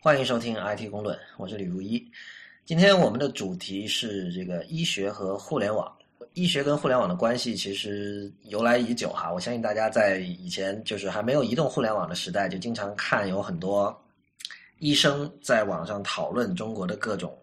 欢迎收听 IT 公论，我是李如一。今天我们的主题是这个医学和互联网。医学跟互联网的关系其实由来已久哈，我相信大家在以前就是还没有移动互联网的时代，就经常看有很多医生在网上讨论中国的各种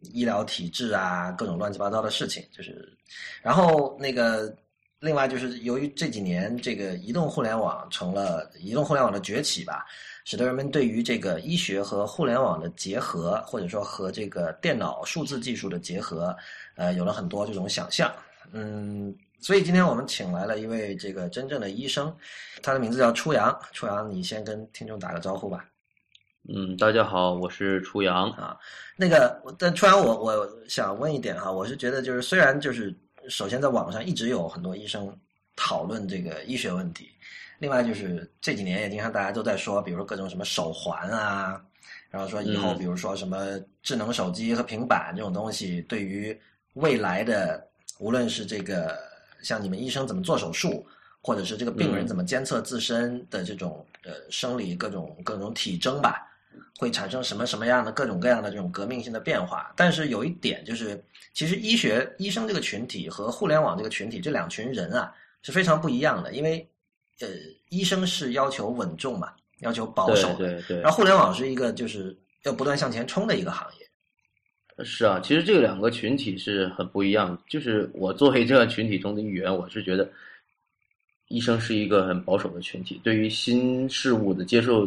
医疗体制啊，各种乱七八糟的事情。就是，然后那个另外就是由于这几年这个移动互联网成了移动互联网的崛起吧。使得人们对于这个医学和互联网的结合，或者说和这个电脑数字技术的结合，呃，有了很多这种想象。嗯，所以今天我们请来了一位这个真正的医生，他的名字叫初阳。初阳，你先跟听众打个招呼吧。嗯，大家好，我是初阳啊。那个，但初阳，我我想问一点哈，我是觉得就是虽然就是首先在网上一直有很多医生讨论这个医学问题。另外就是这几年也经常大家都在说，比如说各种什么手环啊，然后说以后比如说什么智能手机和平板这种东西，对于未来的无论是这个像你们医生怎么做手术，或者是这个病人怎么监测自身的这种呃生理各种各种体征吧，会产生什么什么样的各种各样的这种革命性的变化。但是有一点就是，其实医学医生这个群体和互联网这个群体这两群人啊是非常不一样的，因为。呃，医生是要求稳重嘛，要求保守的。对对。然后互联网是一个就是要不断向前冲的一个行业。是啊，其实这两个群体是很不一样。就是我作为这个群体中的一员，我是觉得，医生是一个很保守的群体，对于新事物的接受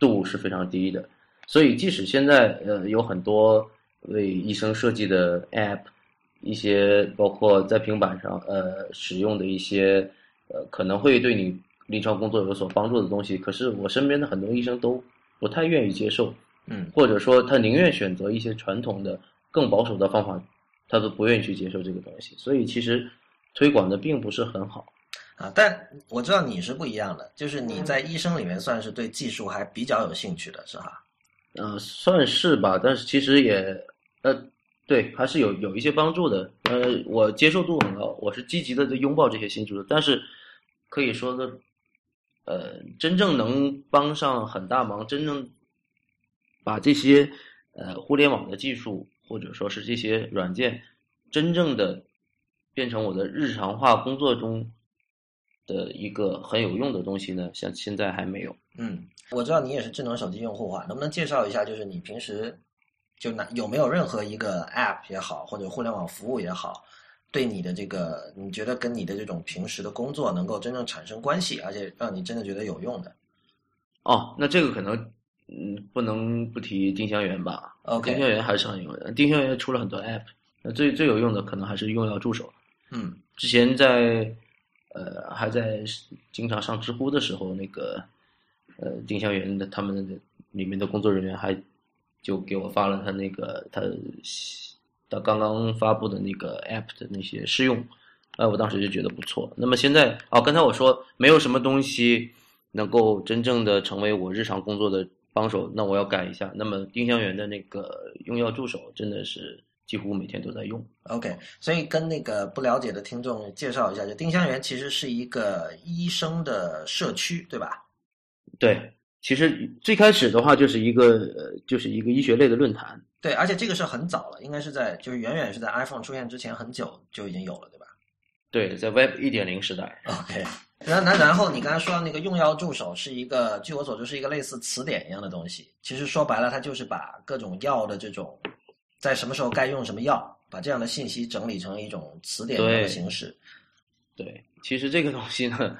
度是非常低的。所以，即使现在呃有很多为医生设计的 App，一些包括在平板上呃使用的一些。呃，可能会对你临床工作有所帮助的东西，可是我身边的很多医生都不太愿意接受，嗯，或者说他宁愿选择一些传统的、更保守的方法，他都不愿意去接受这个东西。所以其实推广的并不是很好啊。但我知道你是不一样的，就是你在医生里面算是对技术还比较有兴趣的，是吧？嗯，算是吧。但是其实也呃，对，还是有有一些帮助的。呃，我接受度很高，我是积极的在拥抱这些新技术，但是。可以说的，呃，真正能帮上很大忙，真正把这些呃互联网的技术或者说是这些软件，真正的变成我的日常化工作中的一个很有用的东西呢，像现在还没有。嗯，我知道你也是智能手机用户啊，能不能介绍一下，就是你平时就拿有没有任何一个 App 也好，或者互联网服务也好？对你的这个，你觉得跟你的这种平时的工作能够真正产生关系，而且让你真的觉得有用的？哦，那这个可能，嗯，不能不提丁香园吧？OK，丁香园还是很有用的。丁香园出了很多 App，那最最有用的可能还是用药助手。嗯，之前在呃还在经常上知乎的时候，那个呃丁香园的他们的里面的工作人员还就给我发了他那个他。他刚刚发布的那个 App 的那些试用，哎，我当时就觉得不错。那么现在，哦，刚才我说没有什么东西能够真正的成为我日常工作的帮手，那我要改一下。那么丁香园的那个用药助手真的是几乎每天都在用。OK，所以跟那个不了解的听众介绍一下，就丁香园其实是一个医生的社区，对吧？对，其实最开始的话就是一个呃，就是一个医学类的论坛。对，而且这个是很早了，应该是在就是远远是在 iPhone 出现之前很久就已经有了，对吧？对，在 Web 一点零时代。OK，然然然后你刚才说的那个用药助手是一个，据我所知是一个类似词典一样的东西。其实说白了，它就是把各种药的这种在什么时候该用什么药，把这样的信息整理成一种词典的形式。对，其实这个东西呢，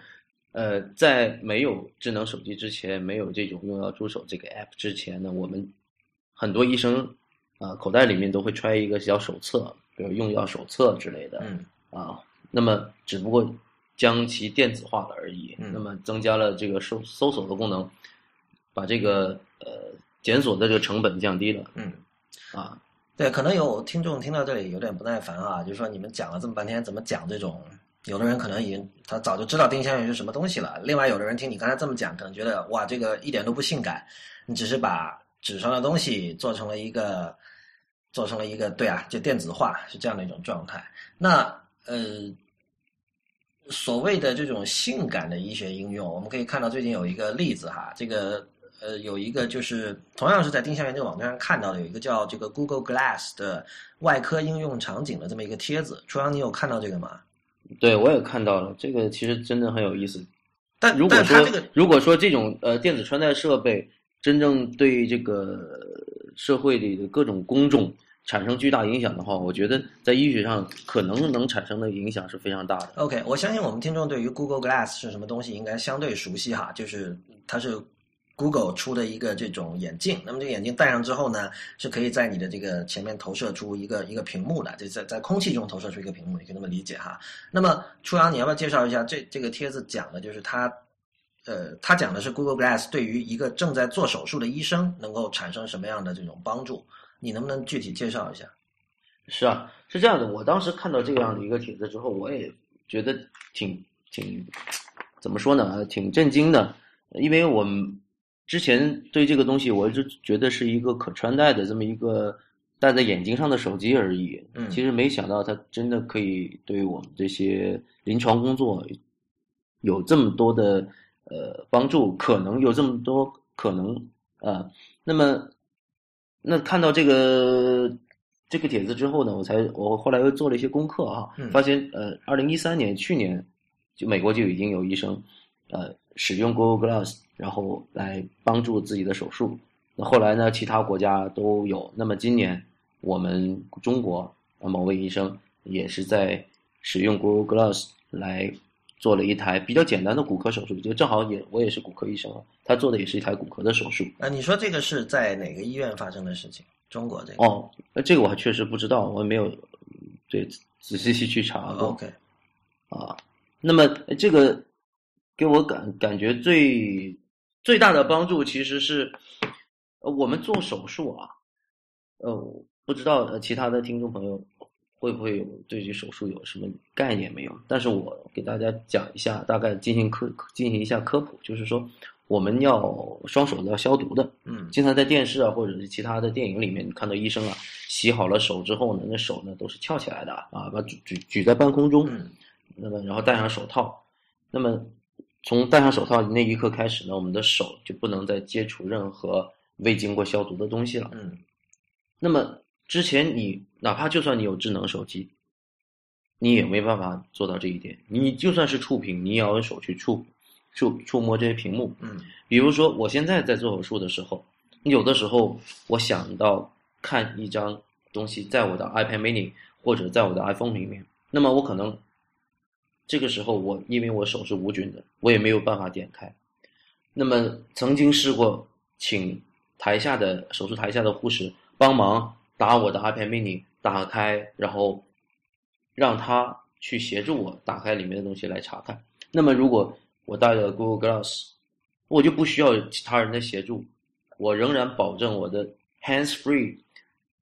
呃，在没有智能手机之前，没有这种用药助手这个 App 之前呢，我们很多医生。啊，口袋里面都会揣一个小手册，比如用药手册之类的。嗯，啊，那么只不过将其电子化了而已。嗯，那么增加了这个搜搜索的功能，把这个呃检索的这个成本降低了。嗯，啊，对，可能有听众听到这里有点不耐烦啊，就是说你们讲了这么半天，怎么讲这种？有的人可能已经他早就知道丁香园是什么东西了。另外，有的人听你刚才这么讲，可能觉得哇，这个一点都不性感，你只是把纸上的东西做成了一个。做成了一个对啊，就电子化是这样的一种状态。那呃，所谓的这种性感的医学应用，我们可以看到最近有一个例子哈，这个呃，有一个就是同样是在丁香园这个网站上看到的，有一个叫这个 Google Glass 的外科应用场景的这么一个帖子。初阳，你有看到这个吗？对，我也看到了，这个其实真的很有意思。但如果说这个如果说这种呃电子穿戴设备真正对这个社会里的各种工种产生巨大影响的话，我觉得在医学上可能能产生的影响是非常大的。OK，我相信我们听众对于 Google Glass 是什么东西应该相对熟悉哈，就是它是 Google 出的一个这种眼镜。那么这个眼镜戴上之后呢，是可以在你的这个前面投射出一个一个屏幕的，就在在空气中投射出一个屏幕，你可以那么理解哈。那么初阳，你要不要介绍一下这这个帖子讲的就是它？呃，它讲的是 Google Glass 对于一个正在做手术的医生能够产生什么样的这种帮助？你能不能具体介绍一下？是啊，是这样的。我当时看到这样的一个帖子之后，我也觉得挺挺怎么说呢？挺震惊的，因为我们之前对这个东西，我一直觉得是一个可穿戴的这么一个戴在眼睛上的手机而已。嗯其实没想到它真的可以对于我们这些临床工作有这么多的呃帮助，可能有这么多可能啊、呃那么，那看到这个这个帖子之后呢，我才我后来又做了一些功课啊，嗯发现呃，二零一三年去年就美国就已经有医生呃使用 Google Glass，然后来帮助自己的手术。那后来呢，其他国家都有。那么今年我们中国呃某位医生也是在使用 Google Glass 来做了一台比较简单的骨科手术，就正好也我也是骨科医生啊，他做的也是一台骨科的手术。啊，你说这个是在哪个医院发生的事情？中国这个？哦，那这个我还确实不知道，我也没有嗯对仔细去查过。OK，啊，那么呃这个给我感感觉最最大的帮助其实是，呃，我们做手术啊，呃，不知道呃其他的听众朋友会不会有对这手术有什么概念没有？但是我给大家讲一下，大概进行科进行一下科普，就是说我们要双手都要消毒的，嗯。经常在电视啊，或者是其他的电影里面，你看到医生啊，洗好了手之后呢，那手呢都是翘起来的啊，把举举举在半空中，嗯。那么然后戴上手套，那么从戴上手套那一刻开始呢，我们的手就不能再接触任何未经过消毒的东西了。嗯那么之前你哪怕就算你有智能手机，你也没办法做到这一点。你就算是触屏，你也要用手去触触触摸这些屏幕。嗯比如说，我现在在做手术的时候，有的时候我想到看一张东西在我的 iPad mini 或者在我的 iPhone 里面，那么我可能这个时候我因为我手是无菌的，我也没有办法点开。那么曾经试过请台下的手术台下的护士帮忙打我的 iPad mini 打开，然后让他去协助我打开里面的东西来查看。那么如果我带了 Google Glass，我就不需要其他人的协助，我仍然保证我的 hands free，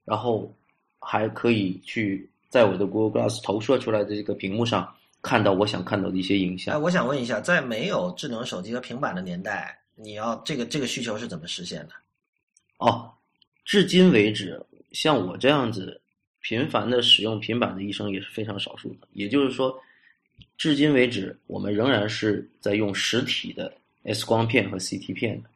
然后还可以去在我的 Google Glass 投射出来的这个屏幕上看到我想看到的一些影哎，像。我想问一下，在没有智能手机和平板的年代，你要这个这个需求是怎么实现的？哦，至今为止，像我这样子频繁的使用平板的医生也是非常少数的。也就是说，至今为止，我们仍然是在用实体的 X 光片和 CT 片的，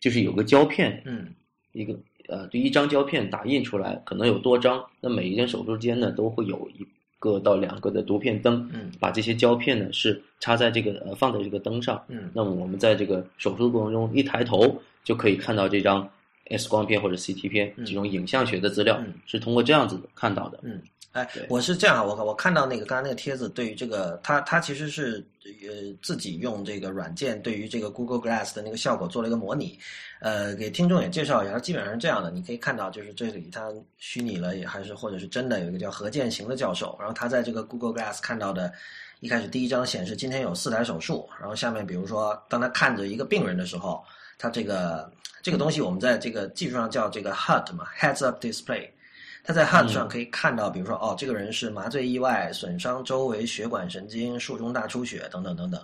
就是有个胶片，嗯一个呃，对一张胶片打印出来，可能有多张，那每一件手术间呢都会有一个到两个的读片灯，嗯把这些胶片呢是插在这个呃放在这个灯上，嗯那么我们在这个手术过程中一抬头就可以看到这张 X 光片或者 CT 片嗯这种影像学的资料，嗯是通过这样子看到的。嗯。哎，我是这样，我我看到那个刚才那个帖子，对于这个，他他其实是呃自己用这个软件对于这个 Google Glass 的那个效果做了一个模拟，呃，给听众也介绍一下，它基本上是这样的，你可以看到，就是这里它虚拟了也还是或者是真的有一个叫何建行的教授，然后他在这个 Google Glass 看到的，一开始第一张显示今天有四台手术，然后下面比如说当他看着一个病人的时候，他这个这个东西我们在这个技术上叫这个 HUD 嘛，Heads Up Display。他在 HUD 上可以看到，比如说，哦，这个人是麻醉意外损伤周围血管神经、术中大出血等等等等。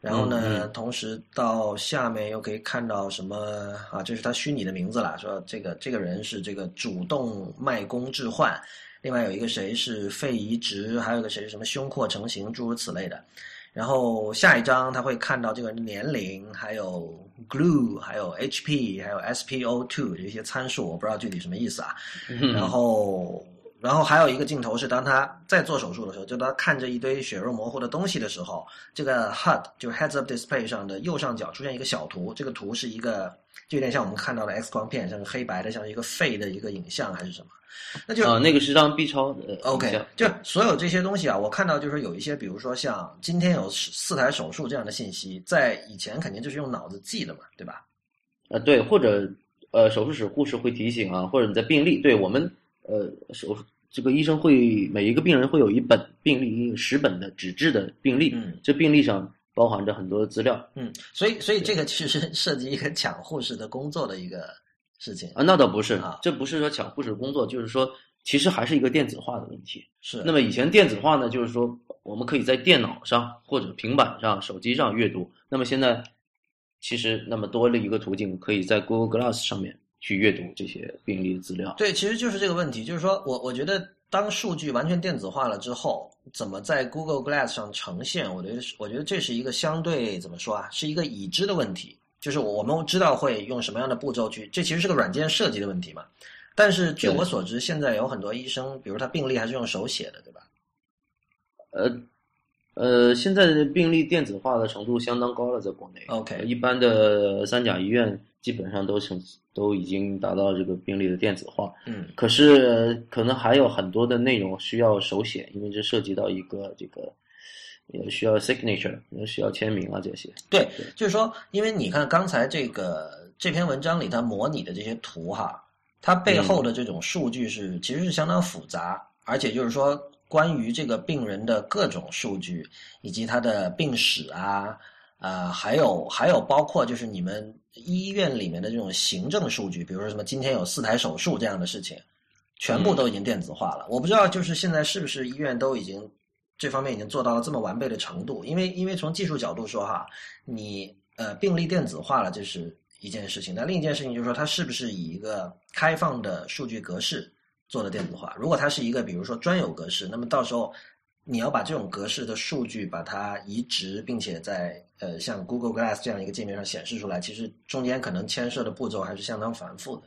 然后呢，嗯同时到下面又可以看到什么啊？这是他虚拟的名字啦，说这个这个人是这个主动脉弓置换，另外有一个谁是肺移植，还有一个谁是什么胸廓成型，诸如此类的。然后下一张他会看到这个年龄，还有 glue，还有 HP，还有 SPO2 这些参数，我不知道具体什么意思啊。然后，然后还有一个镜头是当他在做手术的时候，就他看着一堆血肉模糊的东西的时候，这个 HUD 就是 Heads Up Display 上的右上角出现一个小图，这个图是一个就有点像我们看到的 X 光片，像是黑白的，像一个肺的一个影像还是什么。那就啊，那个是张 B 超的 OK，就所有这些东西啊，我看到就是有一些，比如说像今天有四台手术这样的信息，在以前肯定就是用脑子记的嘛，对吧？呃，对，或者呃，手术室护士会提醒啊，或者你在病历，对我们呃手这个医生会每一个病人会有一本病历，十本的纸质的病历，嗯，这病历上包含着很多的资料，嗯，所以所以这个其实 涉及一个抢护士的工作的一个。事情啊，那倒不是啊，这不是说抢护士工作，就是说其实还是一个电子化的问题。是，那么以前电子化呢，就是说我们可以在电脑上或者平板上、手机上阅读。那么现在其实那么多了一个途径，可以在 Google Glass 上面去阅读这些病例的资料。对，其实就是这个问题，就是说我我觉得当数据完全电子化了之后，怎么在 Google Glass 上呈现？我觉得我觉得这是一个相对怎么说啊，是一个已知的问题。就是我们知道会用什么样的步骤去，这其实是个软件设计的问题嘛。但是据我所知，现在有很多医生，比如他病历还是用手写的，对吧？呃，呃，现在的病例电子化的程度相当高了，在国内。OK，一般的三甲医院基本上都成都已经达到这个病例的电子化。嗯。可是可能还有很多的内容需要手写，因为这涉及到一个这个。也需要 signature，也需要签名啊，这些。对，就是说，因为你看刚才这个这篇文章里它模拟的这些图哈，它背后的这种数据是其实是相当复杂，而且就是说关于这个病人的各种数据，以及他的病史啊，啊，还有还有包括就是你们医院里面的这种行政数据，比如说什么今天有四台手术这样的事情，全部都已经电子化了。我不知道就是现在是不是医院都已经。这方面已经做到了这么完备的程度，因为因为从技术角度说哈，你呃病历电子化了这是一件事情，但另一件事情就是说它是不是以一个开放的数据格式做的电子化？如果它是一个比如说专有格式，那么到时候你要把这种格式的数据把它移植，并且在呃像 Google Glass 这样一个界面上显示出来，其实中间可能牵涉的步骤还是相当繁复的。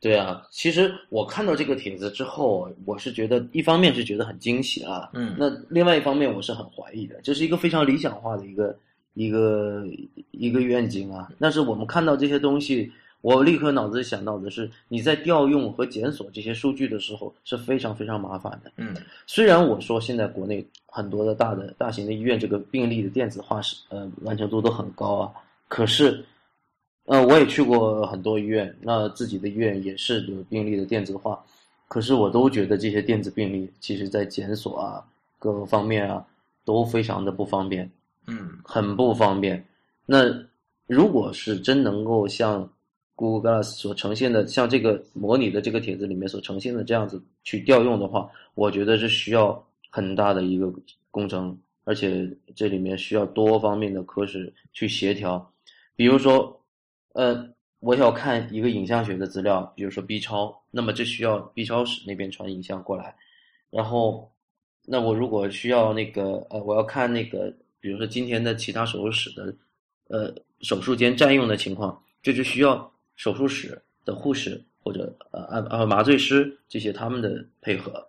对啊，其实我看到这个帖子之后，我是觉得一方面是觉得很惊喜啊，嗯，那另外一方面我是很怀疑的，这是一个非常理想化的一个一个一个愿景啊。但是我们看到这些东西，我立刻脑子里想到的是，你在调用和检索这些数据的时候是非常非常麻烦的。嗯，虽然我说现在国内很多的大的大型的医院这个病例的电子化是呃完成度都很高啊，可是。呃，我也去过很多医院，那自己的医院也是有病例的电子化，可是我都觉得这些电子病例，其实在检索啊各个方面啊都非常的不方便，嗯，很不方便。那如果是真能够像 Google Glass 所呈现的，像这个模拟的这个帖子里面所呈现的这样子去调用的话，我觉得是需要很大的一个工程，而且这里面需要多方面的科室去协调，比如说。呃，我要看一个影像学的资料，比如说 B 超，那么这需要 B 超室那边传影像过来，然后，那我如果需要那个呃，我要看那个，比如说今天的其他手术室的，呃，手术间占用的情况，这就需要手术室的护士或者呃按呃麻醉师这些他们的配合，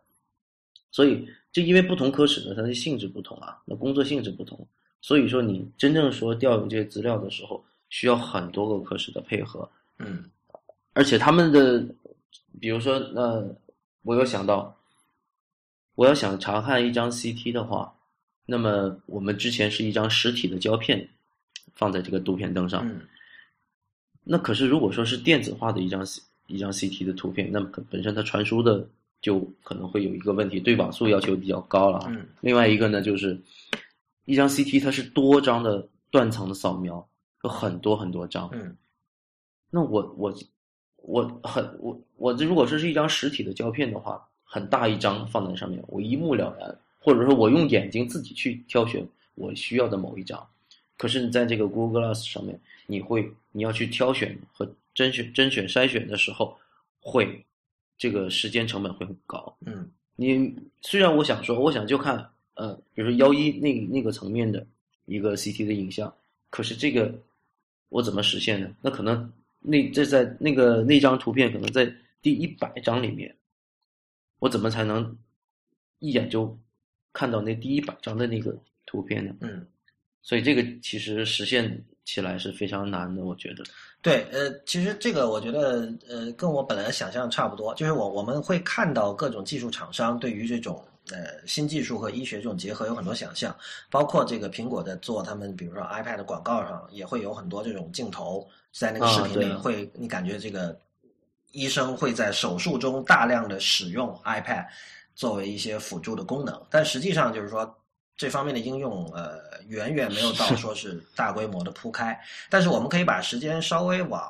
所以就因为不同科室呢，它的性质不同啊，那工作性质不同，所以说你真正说调用这些资料的时候。需要很多个科室的配合，嗯，而且他们的，比如说，那我有想到，我要想查看一张 CT 的话，那么我们之前是一张实体的胶片放在这个读片灯上，嗯，那可是如果说是电子化的一张一张 CT 的图片，那么本身它传输的就可能会有一个问题，对网速要求比较高了，嗯，另外一个呢就是一张 CT 它是多张的断层的扫描。有很多很多张，嗯，那我我我很我我这如果说是一张实体的胶片的话，很大一张放在上面，我一目了然，或者说我用眼睛自己去挑选我需要的某一张。可是你在这个 Google Glass 上面，你会你要去挑选和甄选甄选筛选的时候，会这个时间成本会很高。嗯，你虽然我想说，我想就看呃，比如说幺一那那个层面的一个 CT 的影像，可是这个我怎么实现呢？那可能那这在那个那张图片可能在第一百张里面，我怎么才能一眼就看到那第一百张的那个图片呢？嗯，所以这个其实实现起来是非常难的，我觉得。对，呃，其实这个我觉得，呃，跟我本来想象差不多，就是我我们会看到各种技术厂商对于这种呃新技术和医学这种结合有很多想象，包括这个苹果在做他们比如说 iPad 的广告上也会有很多这种镜头在那个视频里会，你感觉这个医生会在手术中大量的使用 iPad 作为一些辅助的功能，但实际上就是说。这方面的应用，呃，远远没有到说是大规模的铺开。但是我们可以把时间稍微往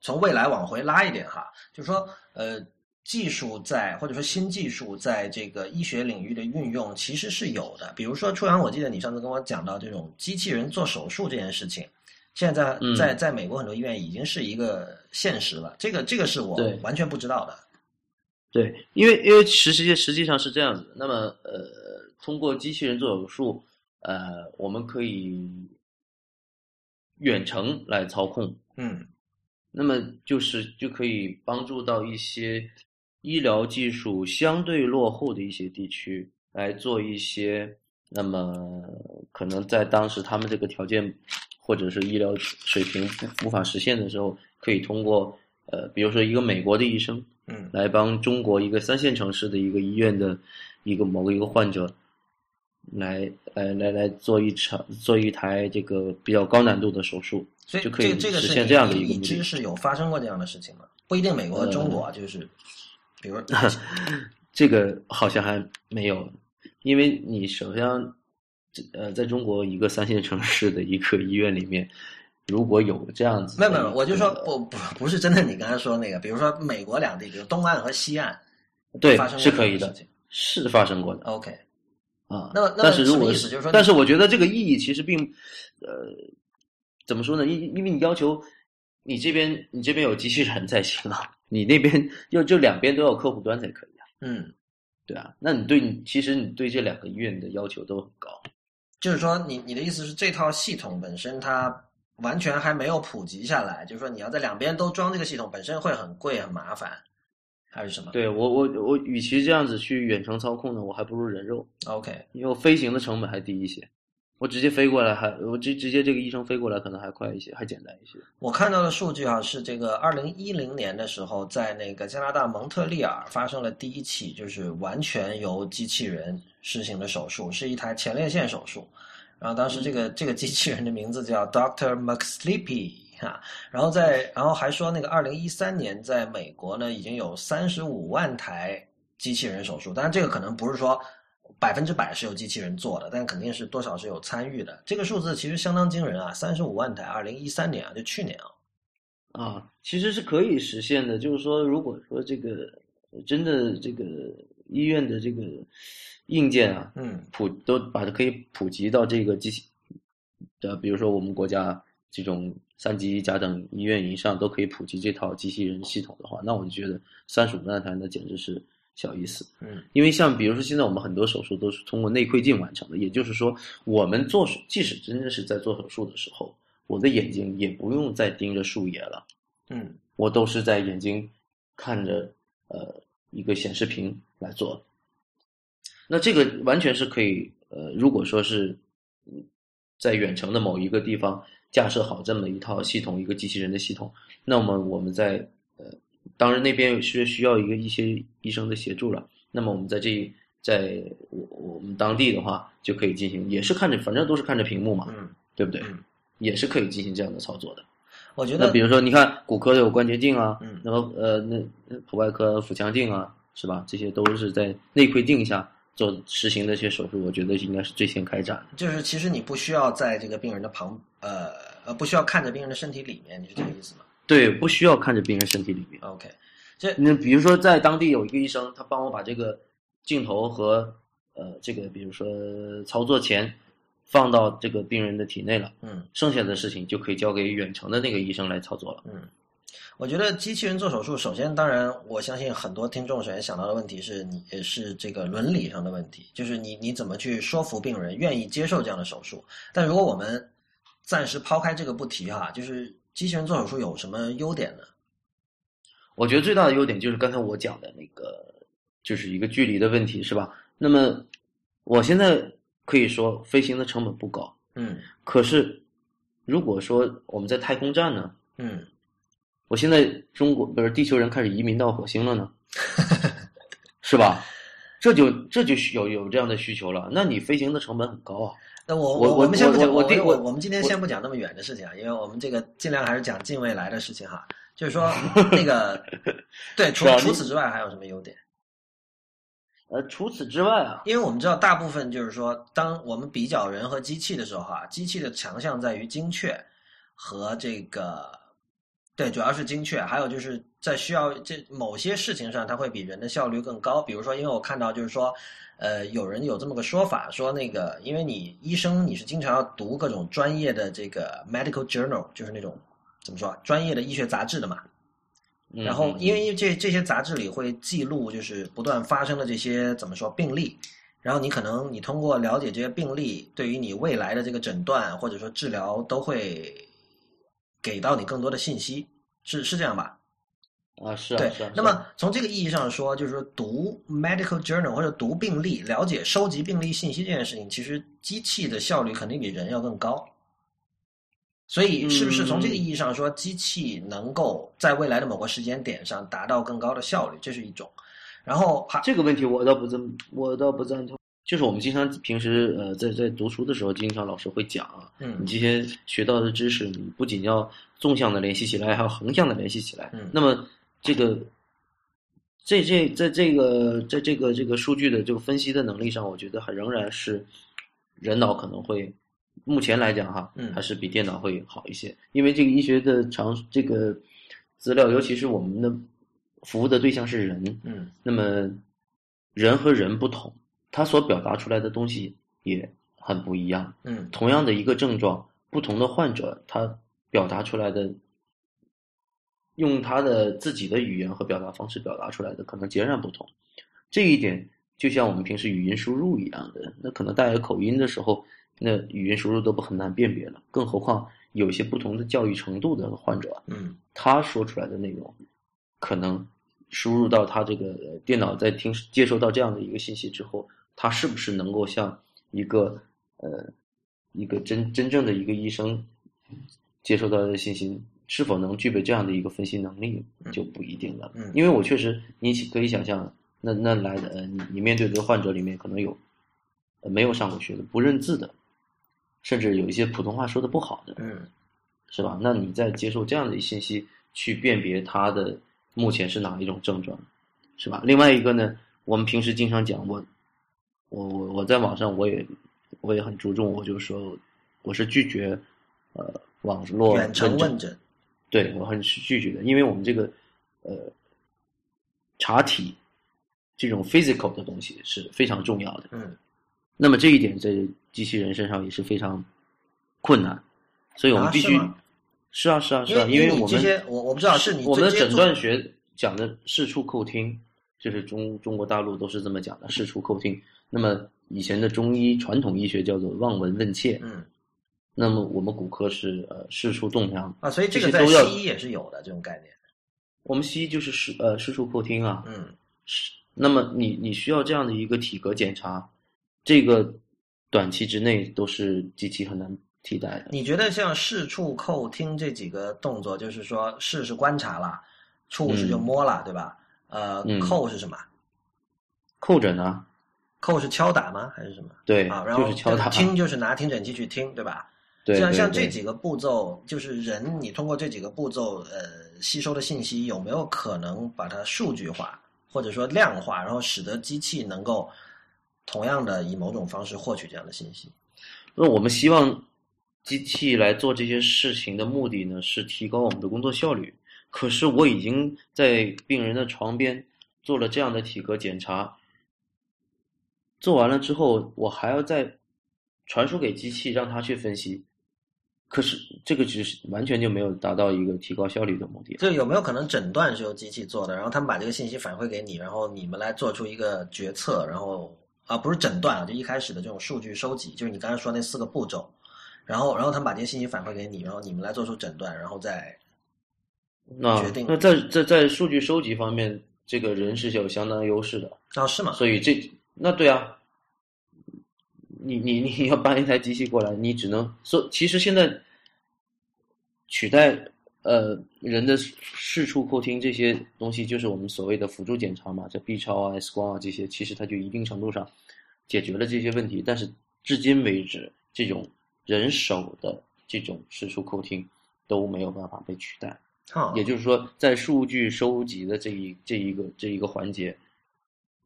从未来往回拉一点哈，就是说，呃，技术在或者说新技术在这个医学领域的运用其实是有的。比如说，初阳，我记得你上次跟我讲到这种机器人做手术这件事情，现在在嗯在在美国很多医院已经是一个现实了。这个这个是我完全不知道的。对，因为因为实际实际上是这样子。那么呃，通过机器人做手术，呃，我们可以远程来操控，嗯那么就是就可以帮助到一些医疗技术相对落后的一些地区来做一些，那么可能在当时他们这个条件或者是医疗水平无无法实现的时候，可以通过呃，比如说一个美国的医生。嗯来帮中国一个三线城市的一个医院的一个某个一个患者，来来来来做一场做一台这个比较高难度的手术，所以就可以实现这样的一个目的。是有发生过这样的事情吗？不一定美国和中国啊，就是比如 这个好像还没有，因为你首先这呃，在中国一个三线城市的一个医院里面，如果有这样子没有没有，我就说不不不是真的，你刚才说那个，比如说美国两地，比如东岸和西岸，对发生过是可以的。是发生过的。OK，啊，那但是如果意思？就是说但是我觉得这个意义其实并，呃，怎么说呢？因因为你要求你这边你这边有机器人才行啊，你那边就就两边都有客户端才可以啊，嗯，对啊，那你对你其实你对这两个医院的要求都很高，就是说你你的意思是这套系统本身它完全还没有普及下来，就是说你要在两边都装这个系统，本身会很贵很麻烦，还是什么？对我我我与其这样子去远程操控呢，我还不如人肉，，OK，因为我飞行的成本还低一些。我直接飞过来还，我直直接这个医生飞过来可能还快一些，还简单一些。我看到的数据啊，是这个二零一零年的时候，在那个加拿大蒙特利尔发生了第一起就是完全由机器人实行的手术，是一台前列腺手术。然后当时这个这个机器人的名字叫 Doctor McSleepy 哈，然后在然后还说那个二零一三年在美国呢已经有三十五万台机器人手术，当然这个可能不是说百分之百是由机器人做的，但肯定是多少是有参与的。这个数字其实相当惊人啊，三十五万台，二零一三年啊，就去年啊。啊，其实是可以实现的。就是说，如果说这个真的这个医院的这个硬件啊，嗯普都把它可以普及到这个机器的，比如说我们国家这种三级甲等医院以上都可以普及这套机器人系统的话，那我就觉得三十五万台那简直是小意思。嗯因为像比如说现在我们很多手术都是通过内窥镜完成的，也就是说，我们做手，即使真的是在做手术的时候，我的眼睛也不用再盯着树叶了。嗯我都是在眼睛看着呃一个显示屏来做。那这个完全是可以呃，如果说是嗯在远程的某一个地方架设好这么一套系统，一个机器人的系统，那么我们在呃，当然那边是需要一个一些医生的协助了。那么我们在这在我我们当地的话，就可以进行，也是看着，反正都是看着屏幕嘛，嗯对不对？嗯，也是可以进行这样的操作的。我觉得那比如说，你看骨科的有关节镜啊，嗯然后呃，那那普外科腹腔镜啊，是吧？这些都是在内窥镜下做实行的一些手术，我觉得应该是最先开展的。就是其实你不需要在这个病人的旁呃呃不需要看着病人的身体里面，你是这个意思吗对，不需要看着病人身体里面。？OK，这你比如说，在当地有一个医生，他帮我把这个镜头和呃这个，比如说操作前放到这个病人的体内了，嗯剩下的事情就可以交给远程的那个医生来操作了。嗯我觉得机器人做手术，首先，当然，我相信很多听众首先想到的问题是你也是这个伦理上的问题，就是你你怎么去说服病人愿意接受这样的手术？但如果我们暂时抛开这个不提哈，就是机器人做手术有什么优点呢？我觉得最大的优点就是刚才我讲的那个，就是一个距离的问题，是吧？那么我现在可以说飞行的成本不高，嗯可是如果说我们在太空站呢，嗯，我现在中国不是地球人开始移民到火星了呢，是吧？这就这就需有有这样的需求了，那你飞行的成本很高啊。那我我我们先不讲，我我我们今天先不讲那么远的事情啊，因为我们这个尽量还是讲近未来的事情哈。就是说 那个，对，除除此之外还有什么优点？呃，除此之外啊，因为我们知道，大部分就是说，当我们比较人和机器的时候，哈，机器的强项在于精确和这个，对，主要是精确，还有就是在需要这某些事情上，它会比人的效率更高。比如说，因为我看到就是说，呃，有人有这么个说法，说那个，因为你医生你是经常要读各种专业的这个 medical journal，就是那种怎么说啊专业的医学杂志的嘛，嗯。然后，嗯。因为这这些杂志里会记录，就是不断发生的这些怎么说病例，然后你可能你通过了解这些病例，对于你未来的这个诊断或者说治疗都会给到你更多的信息，是是这样吧？啊是啊对是啊。。那么从这个意义上说，就是说读 medical journal 或者读病例，了解收集病例信息这件事情，其实机器的效率肯定比人要更高。所以，是不是从这个意义上说，机器能够在未来的某个时间点上达到更高的效率，这是一种。然后还这个问题我倒不这么，我倒不赞同。就是我们经常平时呃在在读书的时候，经常老师会讲啊，嗯。你这些学到的知识，你不仅要纵向的联系起来，还要横向的联系起来。嗯。那么这个这这在这个在这个这个数据的这个分析的能力上，我觉得还仍然是人脑可能会目前来讲哈，嗯。还是比电脑会好一些，因为这个医学的常这个资料，尤其是我们的服务的对象是人，嗯。那么人和人不同，他所表达出来的东西也很不一样。嗯同样的一个症状，不同的患者他表达出来的，用他的自己的语言和表达方式表达出来的可能截然不同。这一点就像我们平时语音输入一样的，那可能带有口音的时候，那语音输入都不很难辨别了，更何况有些不同的教育程度的患者，嗯他说出来的内容，可能输入到他这个呃电脑在听接收到这样的一个信息之后，他是不是能够像一个呃一个真真正的一个医生接收到的信息，是否能具备这样的一个分析能力，就不一定了。嗯因为我确实，你可以想象，那那来的呃，你你面对的患者里面可能有呃没有上过学的，不认字的，甚至有一些普通话说的不好的，嗯是吧？那你在接受这样的信息去辨别他的目前是哪一种症状，是吧？另外一个呢，我们平时经常讲，我我我我在网上我也我也很注重，我就说我是拒绝呃网络远程问诊，对我很是拒绝的，因为我们这个呃查体这种 physical 的东西是非常重要的。嗯那么这一点在机器人身上也是非常困难，所以我们必须、啊是啊是啊是啊，因为我们你这些我我不知道是你我们的诊断学讲的视触叩听，就是中中国大陆都是这么讲的视触叩听。那么以前的中医传统医学叫做望闻问切，嗯那么我们骨科是呃视触动量，啊，所以这个在西医也是有的这种概念。我们西医就是视呃视触叩听啊，嗯是，那么你你需要这样的一个体格检查，这个短期之内都是极其很难替代的。你觉得像视、触、叩、听这几个动作，就是说视是观察了，触是就摸了，对吧？呃，嗯叩是什么？叩诊啊，叩是敲打吗？还是什么？对，啊，然后就是敲打。听就是拿听诊器去听，对吧？对像像这几个步骤，就是人你通过这几个步骤，呃，吸收的信息有没有可能把它数据化，或者说量化，然后使得机器能够同样的以某种方式获取这样的信息？那我们希望机器来做这些事情的目的呢，是提高我们的工作效率。可是我已经在病人的床边做了这样的体格检查，做完了之后，我还要再传输给机器，让它去分析。可是这个只是完全就没有达到一个提高效率的目的。就有没有可能诊断是由机器做的，然后他们把这个信息反馈给你，然后你们来做出一个决策，然后啊不是诊断啊，就一开始的这种数据收集，就是你刚才说那四个步骤，然后然后他们把这些信息反馈给你，然后你们来做出诊断，然后再那决定那在在在数据收集方面，这个人是有相当优势的。啊是吗？所以这那对啊，你你你要搬一台机器过来，你只能说，其实现在取代呃人的视触、扣听这些东西，就是我们所谓的辅助检查嘛，这 B 超啊、X 光啊这些，其实它就一定程度上解决了这些问题。但是至今为止，这种人手的这种视触、扣听都没有办法被取代。哦也就是说，在数据收集的这一这一个这一个环节，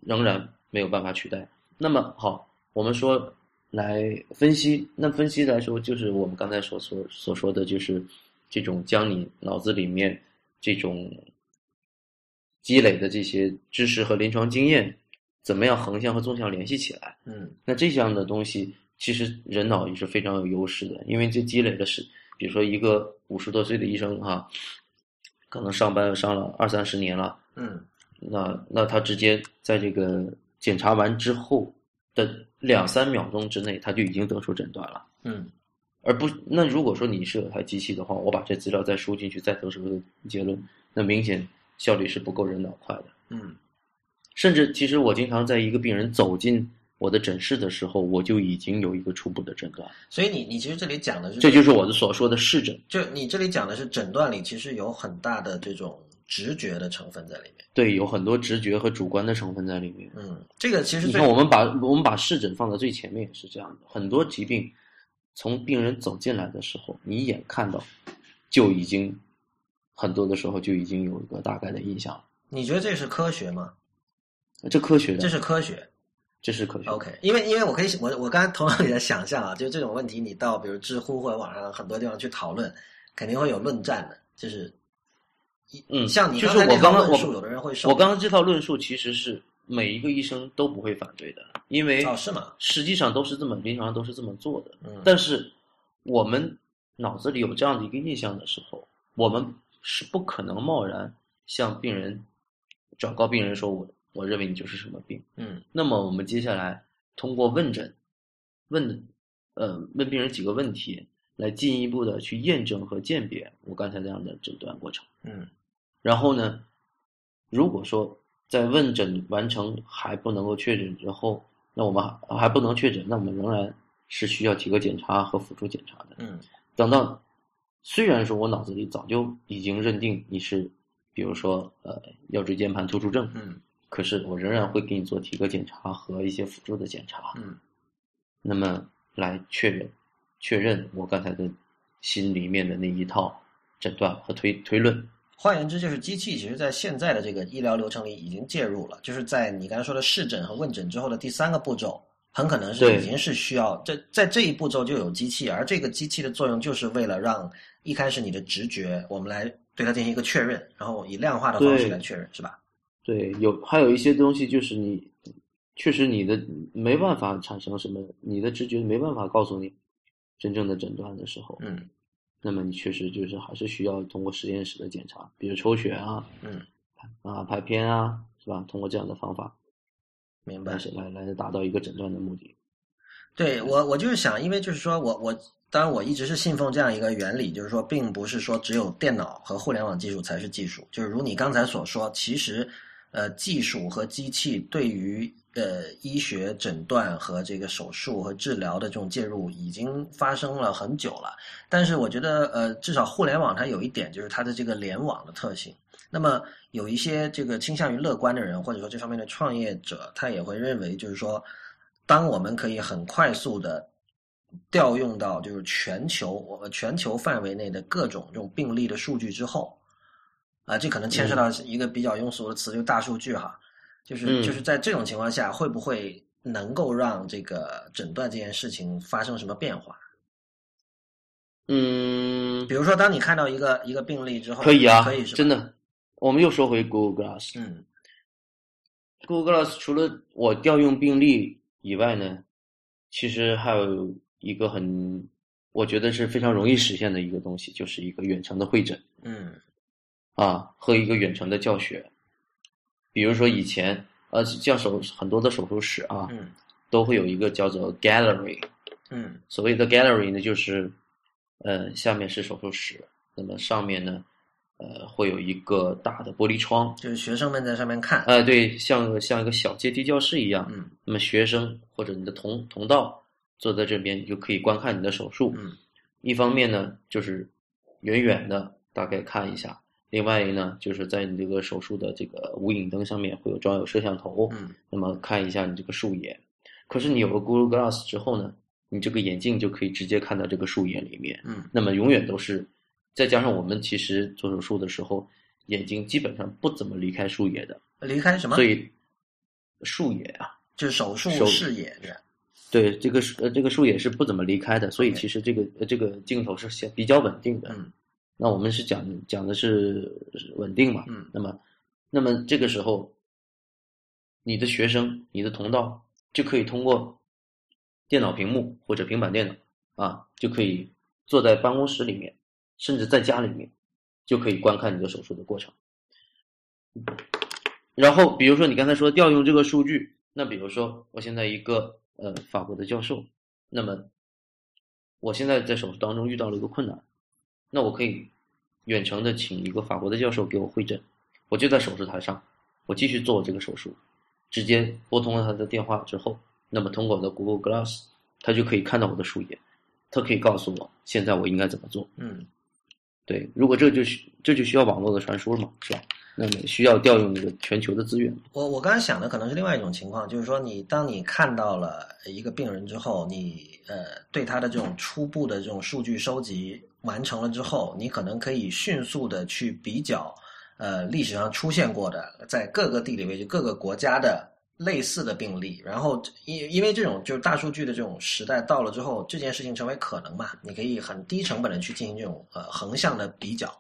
仍然没有办法取代。那么好，我们说来分析，那分析来说，就是我们刚才所所所说的就是这种将你脑子里面这种积累的这些知识和临床经验，怎么样横向和纵向联系起来。嗯那这样的东西，其实人脑也是非常有优势的，因为这积累的是，比如说一个五十多岁的医生哈、可能上班上了二三十年了，嗯那那他直接在这个检查完之后的两三秒钟之内，他就已经得出诊断了。嗯而不，那如果说你是有台机器的话，我把这资料再输进去，再得出个结论，那明显效率是不够人脑快的。嗯甚至，其实我经常在一个病人走进我的诊室的时候，我就已经有一个初步的诊断，所以你你其实这里讲的是这就是我的所说的视诊。就你这里讲的是诊断里其实有很大的这种直觉的成分在里面。对，有很多直觉和主观的成分在里面。嗯，这个其实最你看，我们把我们把视诊放在最前面也是这样的。很多疾病从病人走进来的时候，你一眼看到，就已经很多的时候就已经有一个大概的印象了。你觉得这是科学吗？这科学的，这是科学。这是科学。OK，因为因为我可以我我刚才头脑里在想象啊，就是这种问题，你到比如知乎或者网上很多地方去讨论，肯定会有论战的，就是一嗯像你就是我刚刚我有的人会受我刚刚这套论述其实是每一个医生都不会反对的，因为哦是吗？实际上都是这么临床上都是这么做的。嗯但是我们脑子里有这样的一个印象的时候，我们是不可能贸然向病人转告病人说我我认为你就是什么病。嗯那么我们接下来通过问诊，问呃问病人几个问题，来进一步的去验证和鉴别我刚才那样的诊断过程。嗯然后呢，如果说在问诊完成还不能够确诊之后，那我们还还不能确诊，那我们仍然是需要体格检查和辅助检查的。嗯等到虽然说我脑子里早就已经认定你是，比如说呃腰椎间盘突出症，嗯可是我仍然会给你做体格检查和一些辅助的检查，嗯那么来确认确认我刚才的心里面的那一套诊断和推推论。换言之，就是机器其实在现在的这个医疗流程里已经介入了，就是在你刚才说的视诊和问诊之后的第三个步骤，很可能是已经是需要这在这一步骤就有机器，而这个机器的作用就是为了让一开始你的直觉，我们来对它进行一个确认，然后以量化的方式来确认，是吧？对，有还有一些东西就是你确实你的没办法产生什么，你的直觉没办法告诉你真正的诊断的时候，嗯那么你确实就是还是需要通过实验室的检查，比如抽血啊、嗯，啊拍片啊，是吧？通过这样的方法明白来。来达到一个诊断的目的。对我，我就是想，因为就是说我我当然我一直是信奉这样一个原理，就是说，并不是说只有电脑和互联网技术才是技术，就是如你刚才所说，其实呃技术和机器对于呃医学诊断和这个手术和治疗的这种介入已经发生了很久了。但是我觉得呃至少互联网它有一点就是它的这个联网的特性。那么有一些这个倾向于乐观的人，或者说这方面的创业者，他也会认为，就是说，当我们可以很快速的调用到就是全球我们全球范围内的各种这种病例的数据之后，啊，这可能牵涉到一个比较庸俗的词，就是大数据哈，就是嗯就是在这种情况下，会不会能够让这个诊断这件事情发生什么变化？嗯。比，如说，当你看到一个一个病例之后，可以啊，可以是真的。我们又说回 Google Glass，嗯。Google Glass 除了我调用病例以外呢，其实还有一个很我觉得是非常容易实现的一个东西，就是一个远程的会诊。嗯啊和一个远程的教学。比如说以前呃，像手很多的手术室啊，嗯都会有一个叫做 gallery，嗯所谓的 gallery 呢，就是呃下面是手术室，那么上面呢呃会有一个大的玻璃窗，就是学生们在上面看。呃对，像像一个小阶梯教室一样。嗯那么学生或者你的同同道坐在这边，你就可以观看你的手术。嗯一方面呢，就是远远的大概看一下；另外一呢，就是在你这个手术的这个无影灯上面会有装有摄像头，嗯那么看一下你这个树眼。可是你有了 Google Glass 之后呢，你这个眼镜就可以直接看到这个树眼里面，嗯那么永远都是。再加上我们其实做手术的时候，眼睛基本上不怎么离开树眼的，离开什么？所以树眼啊，就是手术视野是对这个树呃这个树眼是不怎么离开的，所以其实这个呃这个镜头是相比较稳定的。嗯那我们是讲讲的是稳定嘛？嗯那么，那么这个时候，你的学生、你的同道就可以通过电脑屏幕或者平板电脑啊，就可以坐在办公室里面，甚至在家里面，就可以观看你的手术的过程。然后，比如说你刚才说调用这个数据，那比如说我现在一个呃法国的教授，那么我现在在手术当中遇到了一个困难，那我可以远程的请一个法国的教授给我会诊，我就在手术台上，我继续做我这个手术，直接拨通了他的电话之后，那么通过我的 Google Glass，他就可以看到我的术眼，他可以告诉我现在我应该怎么做。嗯对，如果这就需这就需要网络的传输了嘛，是吧？那么需要调用这个全球的资源。我我刚才想的可能是另外一种情况，就是说你当你看到了一个病人之后，你呃对他的这种初步的这种数据收集完成了之后，你可能可以迅速的去比较呃历史上出现过的在各个地理位置、各个国家的类似的病例，然后因因为这种就是大数据的这种时代到了之后，这件事情成为可能嘛，你可以很低成本的去进行这种呃横向的比较。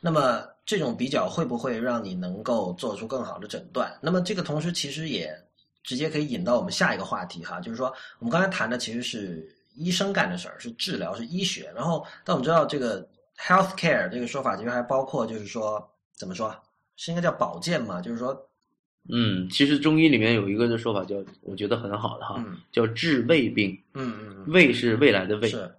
那么这种比较会不会让你能够做出更好的诊断？那么这个同时其实也直接可以引到我们下一个话题哈，就是说我们刚才谈的其实是医生干的事儿，是治疗，是医学。然后但我们知道这个 health care 这个说法其实还包括就是说怎么说是应该叫保健嘛？就是说嗯，其实中医里面有一个的说法叫，我觉得很好的哈，嗯叫治未病。嗯嗯嗯未是未来的未是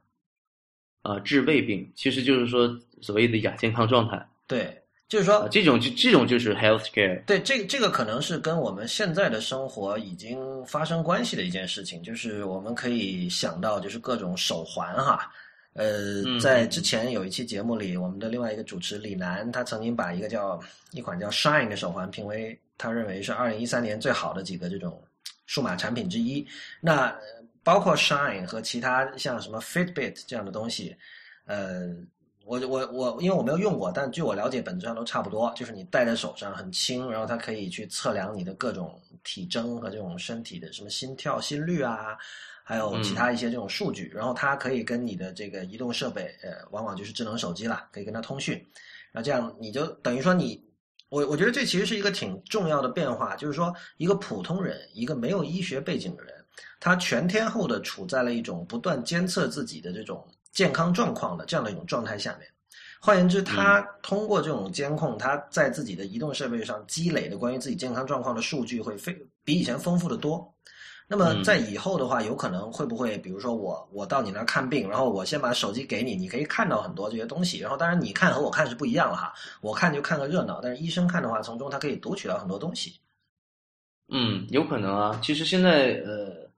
啊，治未病其实就是说所谓的亚健康状态对，就是啊，说这种就这种就是 health care。对，这这个可能是跟我们现在的生活已经发生关系的一件事情，就是我们可以想到，就是各种手环哈。呃，嗯在之前有一期节目里，我们的另外一个主持李楠，他曾经把一个叫一款叫 Shine 的手环评为他认为是二零一三年最好的几个这种数码产品之一。那呃包括 Shine 和其他像什么 Fitbit 这样的东西，呃，我我我，因为我没有用过，但据我了解，本质上都差不多，就是你戴在手上很轻，然后它可以去测量你的各种体征和这种身体的什么心跳、心率啊，还有其他一些这种数据，然后它可以跟你的这个移动设备，呃，往往就是智能手机啦，可以跟它通讯，然后这样你就等于说你。我我觉得这其实是一个挺重要的变化，就是说，一个普通人，一个没有医学背景的人，他全天候的处在了一种不断监测自己的这种健康状况的这样的一种状态下面。换言之，他通过这种监控，他在自己的移动设备上积累的关于自己健康状况的数据会非比以前丰富的多。那么在以后的话，有可能会不会，比如说我我到你那儿看病，然后我先把手机给你，你可以看到很多这些东西，然后当然你看和我看是不一样了哈，我看就看个热闹，但是医生看的话，从中他可以读取到很多东西。嗯，有可能啊。其实现在呃，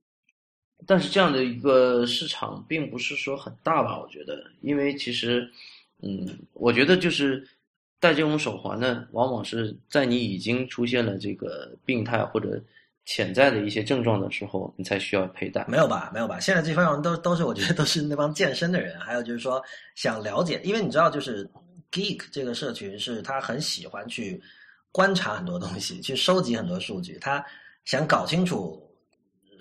但是这样的一个市场并不是说很大吧？我觉得，因为其实，嗯，我觉得就是戴这种手环呢，往往是在你已经出现了这个病态或者潜在的一些症状的时候，你才需要佩戴。没有吧？没有吧？现在这帮人都都是我觉得都是那帮健身的人，还有就是说想了解，因为你知道，就是 geek 这个社群是他很喜欢去观察很多东西，去收集很多数据，他想搞清楚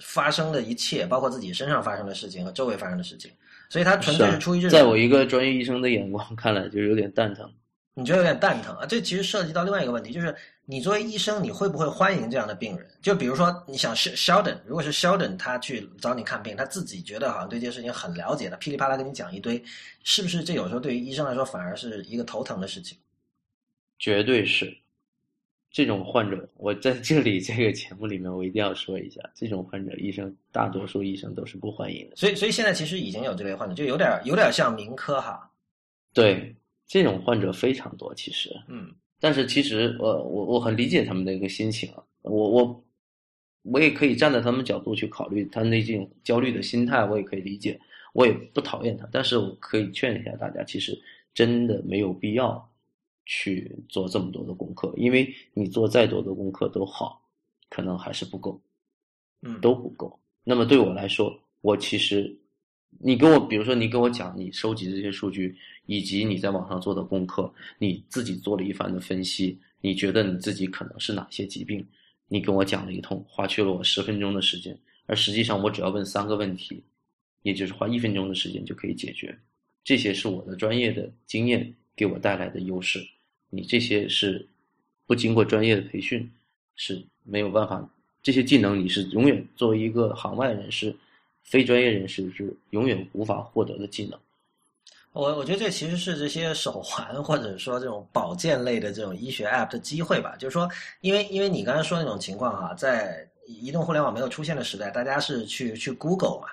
发生的一切，包括自己身上发生的事情和周围发生的事情，所以他纯粹是出于这种。在我一个专业医生的眼光看来，就是有点蛋疼。你觉得有点蛋疼啊？这其实涉及到另外一个问题，就是你作为医生，你会不会欢迎这样的病人？就比如说，你想 Sheldon，如果是 Sheldon 他去找你看病，他自己觉得好像对这件事情很了解的，噼里啪啦跟你讲一堆，是不是这有时候对于医生来说反而是一个头疼的事情？绝对是。这种患者，我在这里这个节目里面，我一定要说一下，这种患者，医生大多数医生都是不欢迎的。所以，所以现在其实已经有这类患者，就有点有点像民科哈。对，这种患者非常多，其实，嗯，但是其实，呃，我我很理解他们的一个心情啊，我我我也可以站在他们角度去考虑他那种焦虑的心态，我也可以理解，我也不讨厌他，但是我可以劝一下大家，其实真的没有必要。去做这么多的功课，因为你做再多的功课都好，可能还是不够，嗯，都不够。那么对我来说，我其实，你跟我，比如说你跟我讲你收集这些数据，以及你在网上做的功课，你自己做了一番的分析，你觉得你自己可能是哪些疾病？你跟我讲了一通，花去了我十分钟的时间，而实际上我只要问三个问题，也就是花一分钟的时间就可以解决。这些是我的专业的经验给我带来的优势。你这些是不经过专业的培训是没有办法，这些技能你是永远作为一个行外人士、非专业人士是永远无法获得的技能。我我觉得这其实是这些手环或者说这种保健类的这种医学 App 的机会吧。就是说，因为因为你刚才说那种情况哈，在移动互联网没有出现的时代，大家是去去 Google 嘛。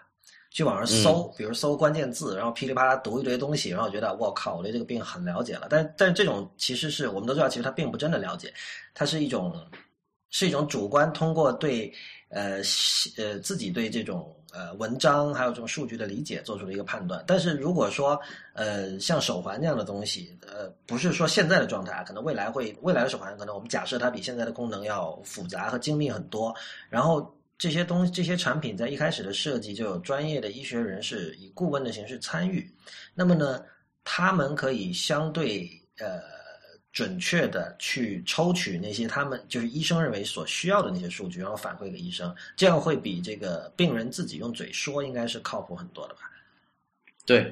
去网上搜，比如搜关键字，然后噼里啪啦读一堆东西，然后觉得我靠，我对这个病很了解了。但但这种其实是我们都知道，其实他并不真的了解，它是一种是一种主观通过对呃呃自己对这种呃文章还有这种数据的理解做出的一个判断。但是如果说呃像手环这样的东西，呃不是说现在的状态啊，可能未来会未来的手环可能我们假设它比现在的功能要复杂和精密很多，然后。这些东这些产品在一开始的设计就有专业的医学人士以顾问的形式参与，那么呢，他们可以相对呃准确的去抽取那些他们就是医生认为所需要的那些数据，然后反馈给医生，这样会比这个病人自己用嘴说应该是靠谱很多的吧？对，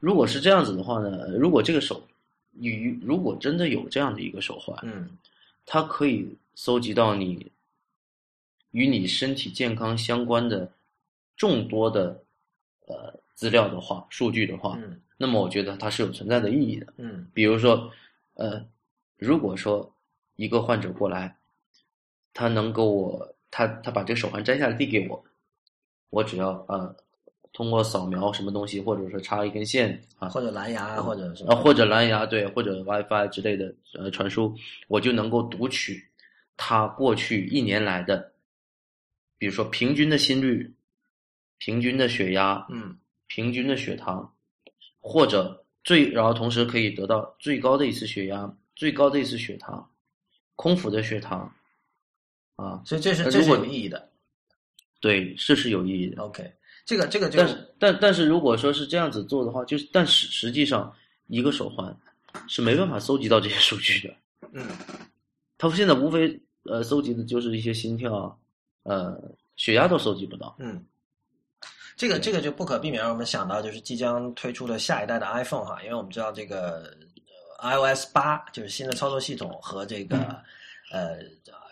如果是这样子的话呢，如果这个手，你如果真的有这样的一个手环，嗯，它可以搜集到你。与你身体健康相关的众多的呃资料的话，数据的话，嗯，那么我觉得它是有存在的意义的。嗯，比如说，呃，如果说一个患者过来，他能够我他他把这个手环摘下来递给我，我只要呃通过扫描什么东西，或者说插一根线啊，或者蓝牙或者啊或者蓝牙对或者 WiFi 之类的呃传输，我就能够读取他过去一年来的。比如说平均的心率、平均的血压、嗯，平均的血糖，或者最然后同时可以得到最高的一次血压、最高的一次血糖、空腹的血糖，啊，所以这是这是有意义的，对，这是有意义的。OK，这个这个就是，但但是如果说是这样子做的话，就是但实实际上一个手环是没办法搜集到这些数据的。嗯，他现在无非呃搜集的就是一些心跳。呃，血压都收集不到。嗯，这个这个就不可避免让我们想到，就是即将推出的下一代的 iPhone 哈，因为我们知道这个 iOS 八就是新的操作系统和这个呃。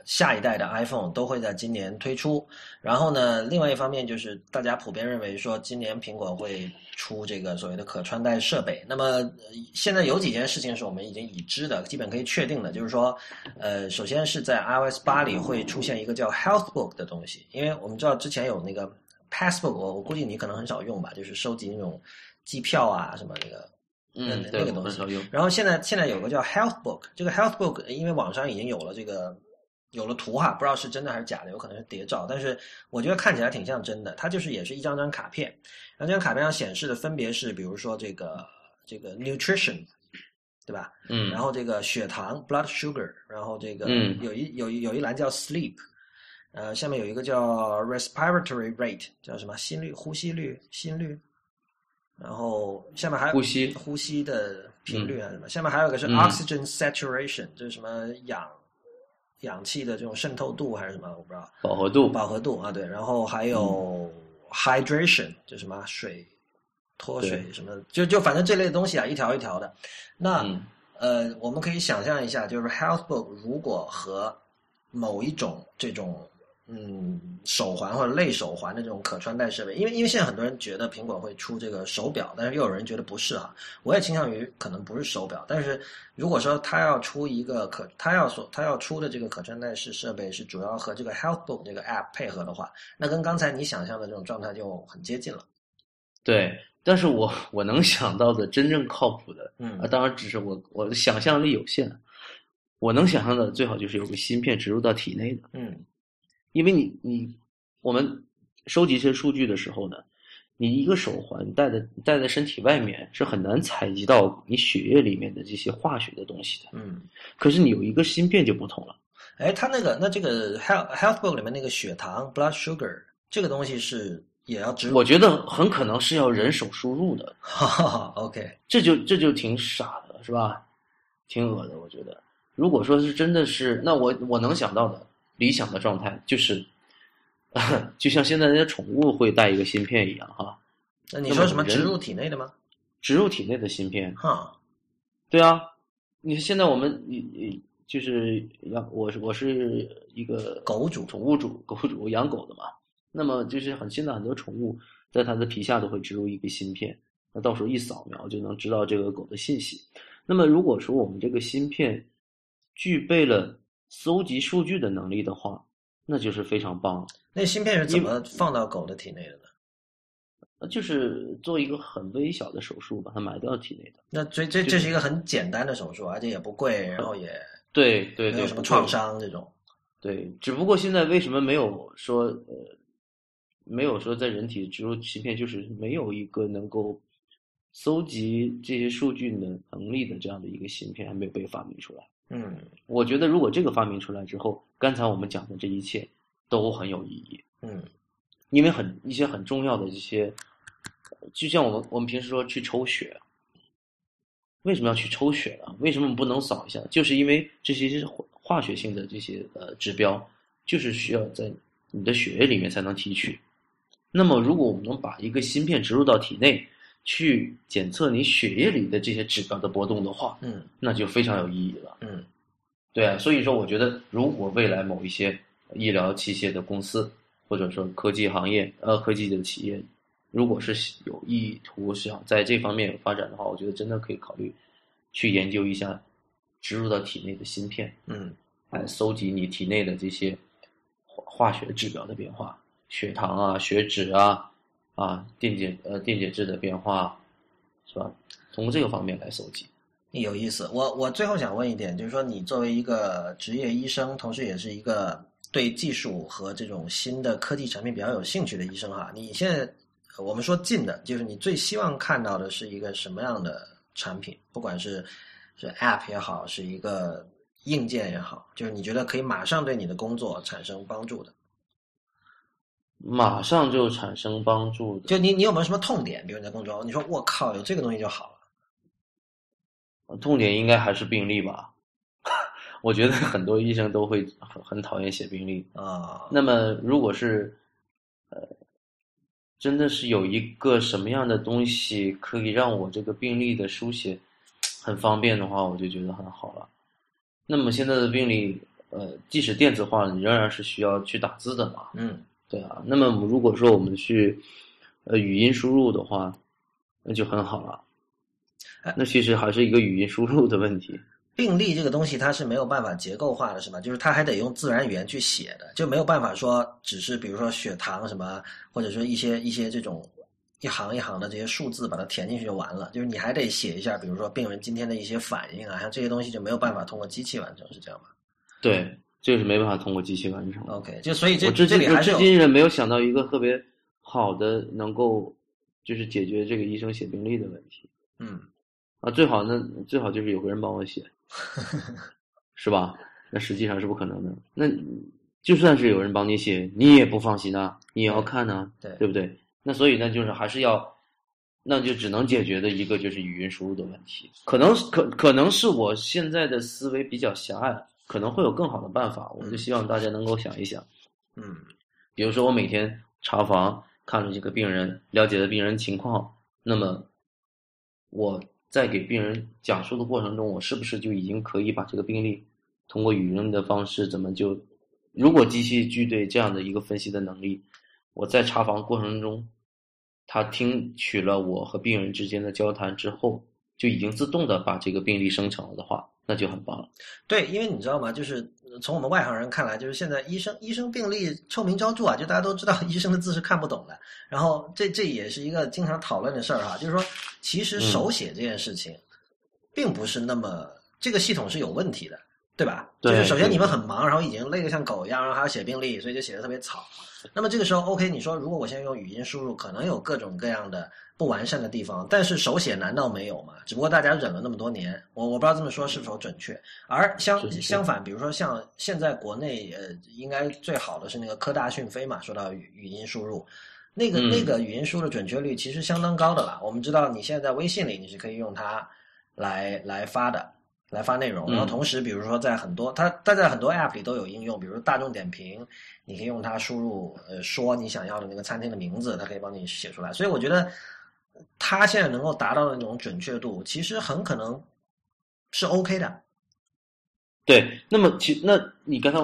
下一代的 iPhone 都会在今年推出，然后呢，另外一方面就是大家普遍认为说，今年苹果会出这个所谓的可穿戴设备。那么现在有几件事情是我们已经已知的，基本可以确定的，就是说，呃，首先是在 iOS 八里会出现一个叫 Health Book 的东西，因为我们知道之前有那个 Passbook，我我估计你可能很少用吧，就是收集那种机票啊什么那个，嗯，那个东西。用。然后现在现在有个叫 Health Book，这个 Health Book 因为网上已经有了这个。有了图哈，不知道是真的还是假的，有可能是谍照，但是我觉得看起来挺像真的。它就是也是一张张卡片，然后这张卡片上显示的分别是，比如说这个这个 nutrition，对吧？嗯。然后这个血糖 blood sugar，然后这个有一有一有一栏叫 sleep，呃，下面有一个叫 respiratory rate，叫什么心率、呼吸率、心率，然后下面还有呼吸呼吸的频率还是什么？下面还有个是 oxygen saturation，就是什么氧。氧气的这种渗透度还是什么，我不知道。饱和度，饱和度啊，对。然后还有 hydration，就什么水脱水什么，就就反正这类东西啊，一条一条的。那呃，我们可以想象一下，就是 Healthbook 如果和某一种这种嗯手环或者类手环的这种可穿戴设备，因为因为现在很多人觉得苹果会出这个手表，但是又有人觉得不是哈。我也倾向于可能不是手表，但是如果说它要出一个可它要所它要出的这个可穿戴式设备是主要和这个 Healthbook 这个 App 配合的话，那跟刚才你想象的这种状态就很接近了。对，但是我我能想到的真正靠谱的，嗯啊，当然只是我我的想象力有限，我能想象的最好就是有个芯片植入到体内的，嗯因为你你我们收集一些数据的时候呢，你一个手环戴在戴在身体外面是很难采集到你血液里面的这些化学的东西的，嗯。可是你有一个芯片就不同了。哎，它那个那这个 Health Healthbook 里面那个血糖 blood sugar 这个东西是也要植入？我觉得很可能是要人手输入的，哈哈哈 OK，这就这就挺傻的，是吧？挺恶的，我觉得。如果说是真的是，那我我能想到的理想的状态就是，就像现在那些宠物会带一个芯片一样哈，那你说什么植入体内的吗？植入体内的芯片。哈，对啊，你现在我们你你就是养我是我是一个狗主宠物主狗主我养狗的嘛，那么就是很现在很多宠物在它的皮下都会植入一个芯片，那到时候一扫描就能知道这个狗的信息。那么如果说我们这个芯片具备了搜集数据的能力的话，那就是非常棒。那芯片是怎么放到狗的体内的呢？呃就是做一个很微小的手术，把它埋到体内的。那这这这是一个很简单的手术，而且也不贵，然后也对对没有什么创伤这种。对，只不过现在为什么没有说呃，没有说在人体植入芯片，就是没有一个能够搜集这些数据的能力的这样的一个芯片还没有被发明出来。嗯我觉得如果这个发明出来之后，刚才我们讲的这一切都很有意义，嗯因为很一些很重要的这些，就像我们我们平时说去抽血，为什么要去抽血呢？为什么不能扫一下？就是因为这些化学性的这些呃指标，就是需要在你的血液里面才能提取。那么，如果我们能把一个芯片植入到体内，去检测你血液里的这些指标的波动的话，嗯。那就非常有意义了。嗯。对啊，所以说我觉得，如果未来某一些医疗器械的公司，或者说科技行业、呃科技的企业，如果是有意图想在这方面有发展的话，我觉得真的可以考虑去研究一下植入到体内的芯片，嗯。来搜集你体内的这些化化学指标的变化，血糖啊、血脂啊、啊电解呃电解质的变化，是吧？通过这个方面来搜集。有意思。我我最后想问一点，就是说你作为一个职业医生，同时也是一个对技术和这种新的科技产品比较有兴趣的医生哈，你现在我们说近的，就是你最希望看到的是一个什么样的产品？不管是是 App 也好，是一个硬件也好，就是你觉得可以马上对你的工作产生帮助的。马上就产生帮助的。就你你有没有什么痛点？比如你在工作中，你说我靠，有这个东西就好了。痛点应该还是病例吧，我觉得很多医生都会很很讨厌写病历。啊，那么如果是，呃，真的是有一个什么样的东西可以让我这个病历的书写很方便的话，我就觉得很好了。那么现在的病例，呃，即使电子化，你仍然是需要去打字的嘛。嗯对啊，那么如果说我们去，呃，语音输入的话，那就很好了哎。那其实还是一个语音输入的问题。病历这个东西它是没有办法结构化的，是吧？就是它还得用自然语言去写的，就没有办法说只是比如说血糖什么，或者说一些一些这种一行一行的这些数字把它填进去就完了。就是你还得写一下，比如说病人今天的一些反应啊，像这些东西就没有办法通过机器完成，是这样吗对，这个是没办法通过机器完成的。？OK，就所以这我至今至这里还是有今也没有想到一个特别好的能够就是解决这个医生写病历的问题嗯啊。最好呢，最好就是有个人帮我写，是吧？那实际上是不可能的。那就算是有人帮你写，你也不放心啊，你也要看呢、对对不对？那所以呢，就是还是要，那就只能解决的一个就是语音输入的问题。可能可可能是我现在的思维比较狭隘，可能会有更好的办法。我就希望大家能够想一想，嗯比如说我每天查房看了这个病人，了解的病人情况，那么我在给病人讲述的过程中，我是不是就已经可以把这个病例通过语音的方式，怎么就，如果机器具备这样的一个分析的能力，我在查房过程中，他听取了我和病人之间的交谈之后，就已经自动的把这个病例生成了的话，那就很棒了。对，因为你知道吗？就是从我们外行人看来，就是现在医生医生病例臭名昭著啊，就大家都知道医生的字是看不懂的。然后这这也是一个经常讨论的事儿哈，就是说，其实手写这件事情，并不是那么这个系统是有问题的，对吧？对就是首先你们很忙，然后已经累得像狗一样，然后还要写病历，所以就写的特别草。那么这个时候，OK，你说如果我现在用语音输入，可能有各种各样的不完善的地方，但是手写难道没有吗？只不过大家忍了那么多年，我我不知道这么说是否准确。而相相反，比如说像现在国内呃，应该最好的是那个科大讯飞嘛，说到语语音输入。那个嗯那个语音输入的准确率其实相当高的了。我们知道你现在在微信里你是可以用它来来发的，来发内容。嗯然后同时，比如说在很多它它在很多 App 里都有应用，比如大众点评，你可以用它输入呃说你想要的那个餐厅的名字，它可以帮你写出来。所以我觉得它现在能够达到的那种准确度，其实很可能是 OK 的。对，那么其那你刚才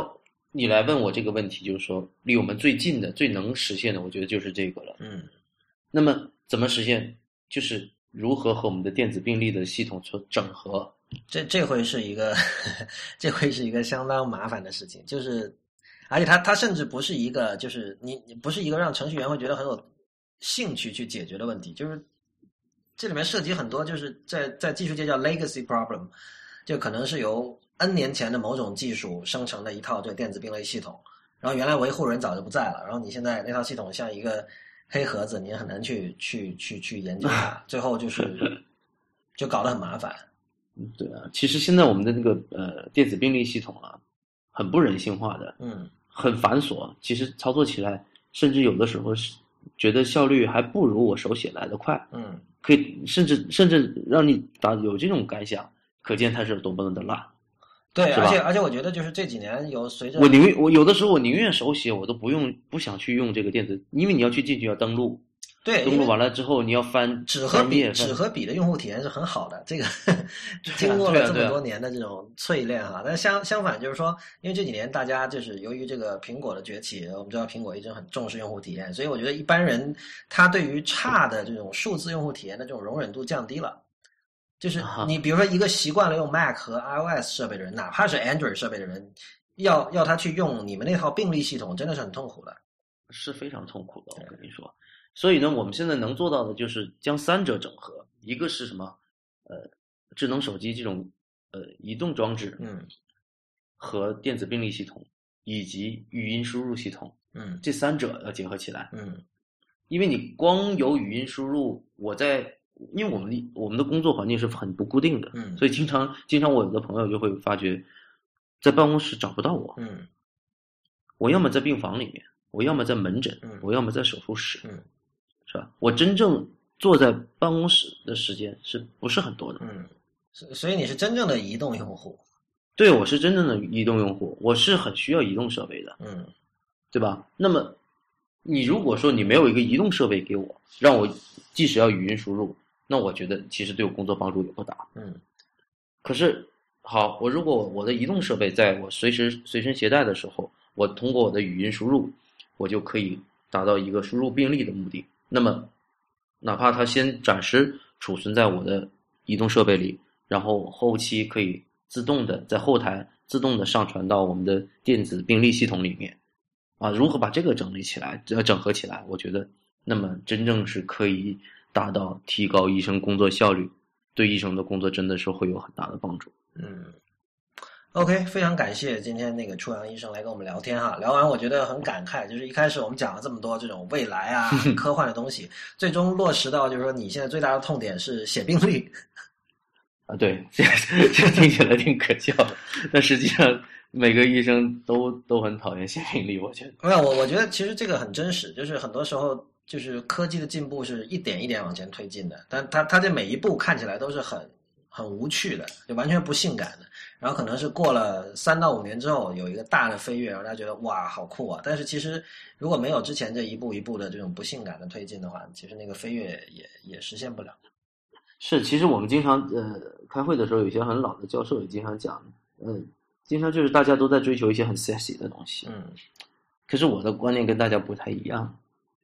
你来问我这个问题，就是说离我们最近的、最能实现的，我觉得就是这个了。嗯那么怎么实现？就是如何和我们的电子病历的系统所整合。这这会是一个，这会是一个相当麻烦的事情，就是，而且它它甚至不是一个，就是你你不是一个让程序员会觉得很有兴趣去解决的问题，就是这里面涉及很多，就是在在技术界叫 legacy problem，就可能是由 N 年前的某种技术生成的一套这个电子病类系统，然后原来维护人早就不在了，然后你现在那套系统像一个黑盒子，你也很难去去去去研究它，最后就是。就搞得很麻烦。嗯对啊，其实现在我们的那个呃电子病历系统啊，很不人性化的，嗯很繁琐。其实操作起来，甚至有的时候是觉得效率还不如我手写来的快。嗯。可以甚至甚至让你打有这种感想，可见它是有多么的烂。对，而且而且我觉得就是这几年有随着我宁愿我有的时候我宁愿手写，我都不用不想去用这个电子，因为你要去进去要登录，对登录完了之后你要翻纸和笔，纸和笔的用户体验是很好的，这个 经过了这么多年的这种淬炼哈，但相相反就是说，因为这几年大家就是由于这个苹果的崛起，我们知道苹果一直很重视用户体验，所以我觉得一般人他对于差的这种数字用户体验的这种容忍度降低了。就是啊你比如说一个习惯了用 Mac 和 iOS 设备的人，哪怕是 Android 设备的人，要要他去用你们那套病历系统，真的是很痛苦的。是非常痛苦的。我跟你说，所以呢，我们现在能做到的就是将三者整合，一个是什么？呃，智能手机这种呃移动装置，嗯。和电子病历系统以及语音输入系统嗯。这三者要结合起来。嗯。因为你光有语音输入，我在因为我们的我们的工作环境是很不固定的，嗯所以经常经常我有的朋友就会发觉，在办公室找不到我，嗯。我要么在病房里面，我要么在门诊，嗯。我要么在手术室，嗯是吧？我真正坐在办公室的时间是不是很多的？嗯，所所以你是真正的移动用户，对我是真正的移动用户，我是很需要移动设备的，嗯对吧？那么，你如果说你没有一个移动设备给我，让我即使要语音输入，那我觉得其实对我工作帮助也不大。嗯可是，好，我如果我的移动设备在我随时随身携带的时候，我通过我的语音输入，我就可以达到一个输入病例的目的。那么，哪怕它先暂时储存在我的移动设备里，然后后期可以自动的在后台自动的上传到我们的电子病历系统里面。啊，如何把这个整理起来，呃，整合起来？我觉得，那么真正是可以达到提高医生工作效率，对医生的工作真的是会有很大的帮助。嗯。OK，非常感谢今天那个初阳医生来跟我们聊天哈。聊完我觉得很感慨，就是一开始我们讲了这么多这种未来啊、科幻的东西，最终落实到就是说你现在最大的痛点是写病历。啊，对，这这听起来挺可笑的，但实际上每个医生都都很讨厌写病历，我觉得。没有，我我觉得其实这个很真实，就是很多时候就是科技的进步是一点一点往前推进的，但它它这每一步看起来都是很很无趣的，就完全不性感的。然后可能是过了三到五年之后有一个大的飞跃，让大家觉得哇好酷啊！但是其实如果没有之前这一步一步的这种不性感的推进的话，其实那个飞跃也也实现不了。是，其实我们经常呃开会的时候，有些很老的教授也经常讲，嗯，经常就是大家都在追求一些很 sexy 的东西，嗯可是我的观念跟大家不太一样，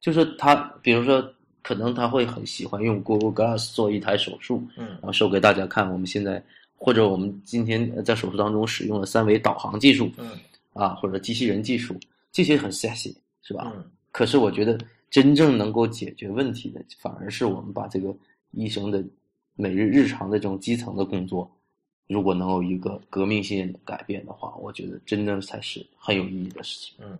就是他，比如说，可能他会很喜欢用 Google Glass 做一台手术，嗯然后 show 给大家看，我们现在或者我们今天呃在手术当中使用了三维导航技术嗯啊，或者机器人技术，这些很 sexy，是吧？嗯可是我觉得真正能够解决问题的，反而是我们把这个医生的每日日常的这种基层的工作，如果能有一个革命性的改变的话，我觉得真正才是很有意义的事情。嗯。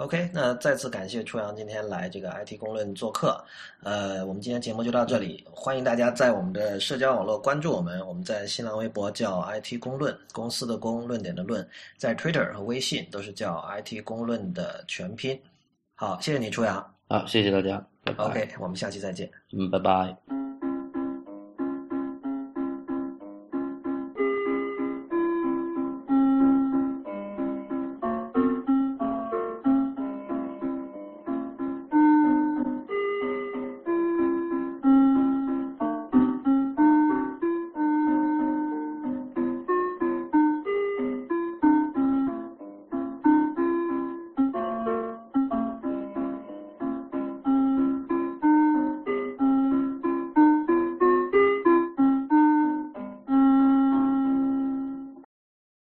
OK，那再次感谢初阳今天来这个 IT 公论做客。呃，我们今天节目就到这里，欢迎大家在我们的社交网络关注我们。我们在新浪微博叫 IT 公论，公司的公，论点的论，在 Twitter 和微信都是叫 IT 公论的全拼。好，谢谢你，初阳。好，谢谢大家，拜拜。OK，我们下期再见。嗯，拜拜。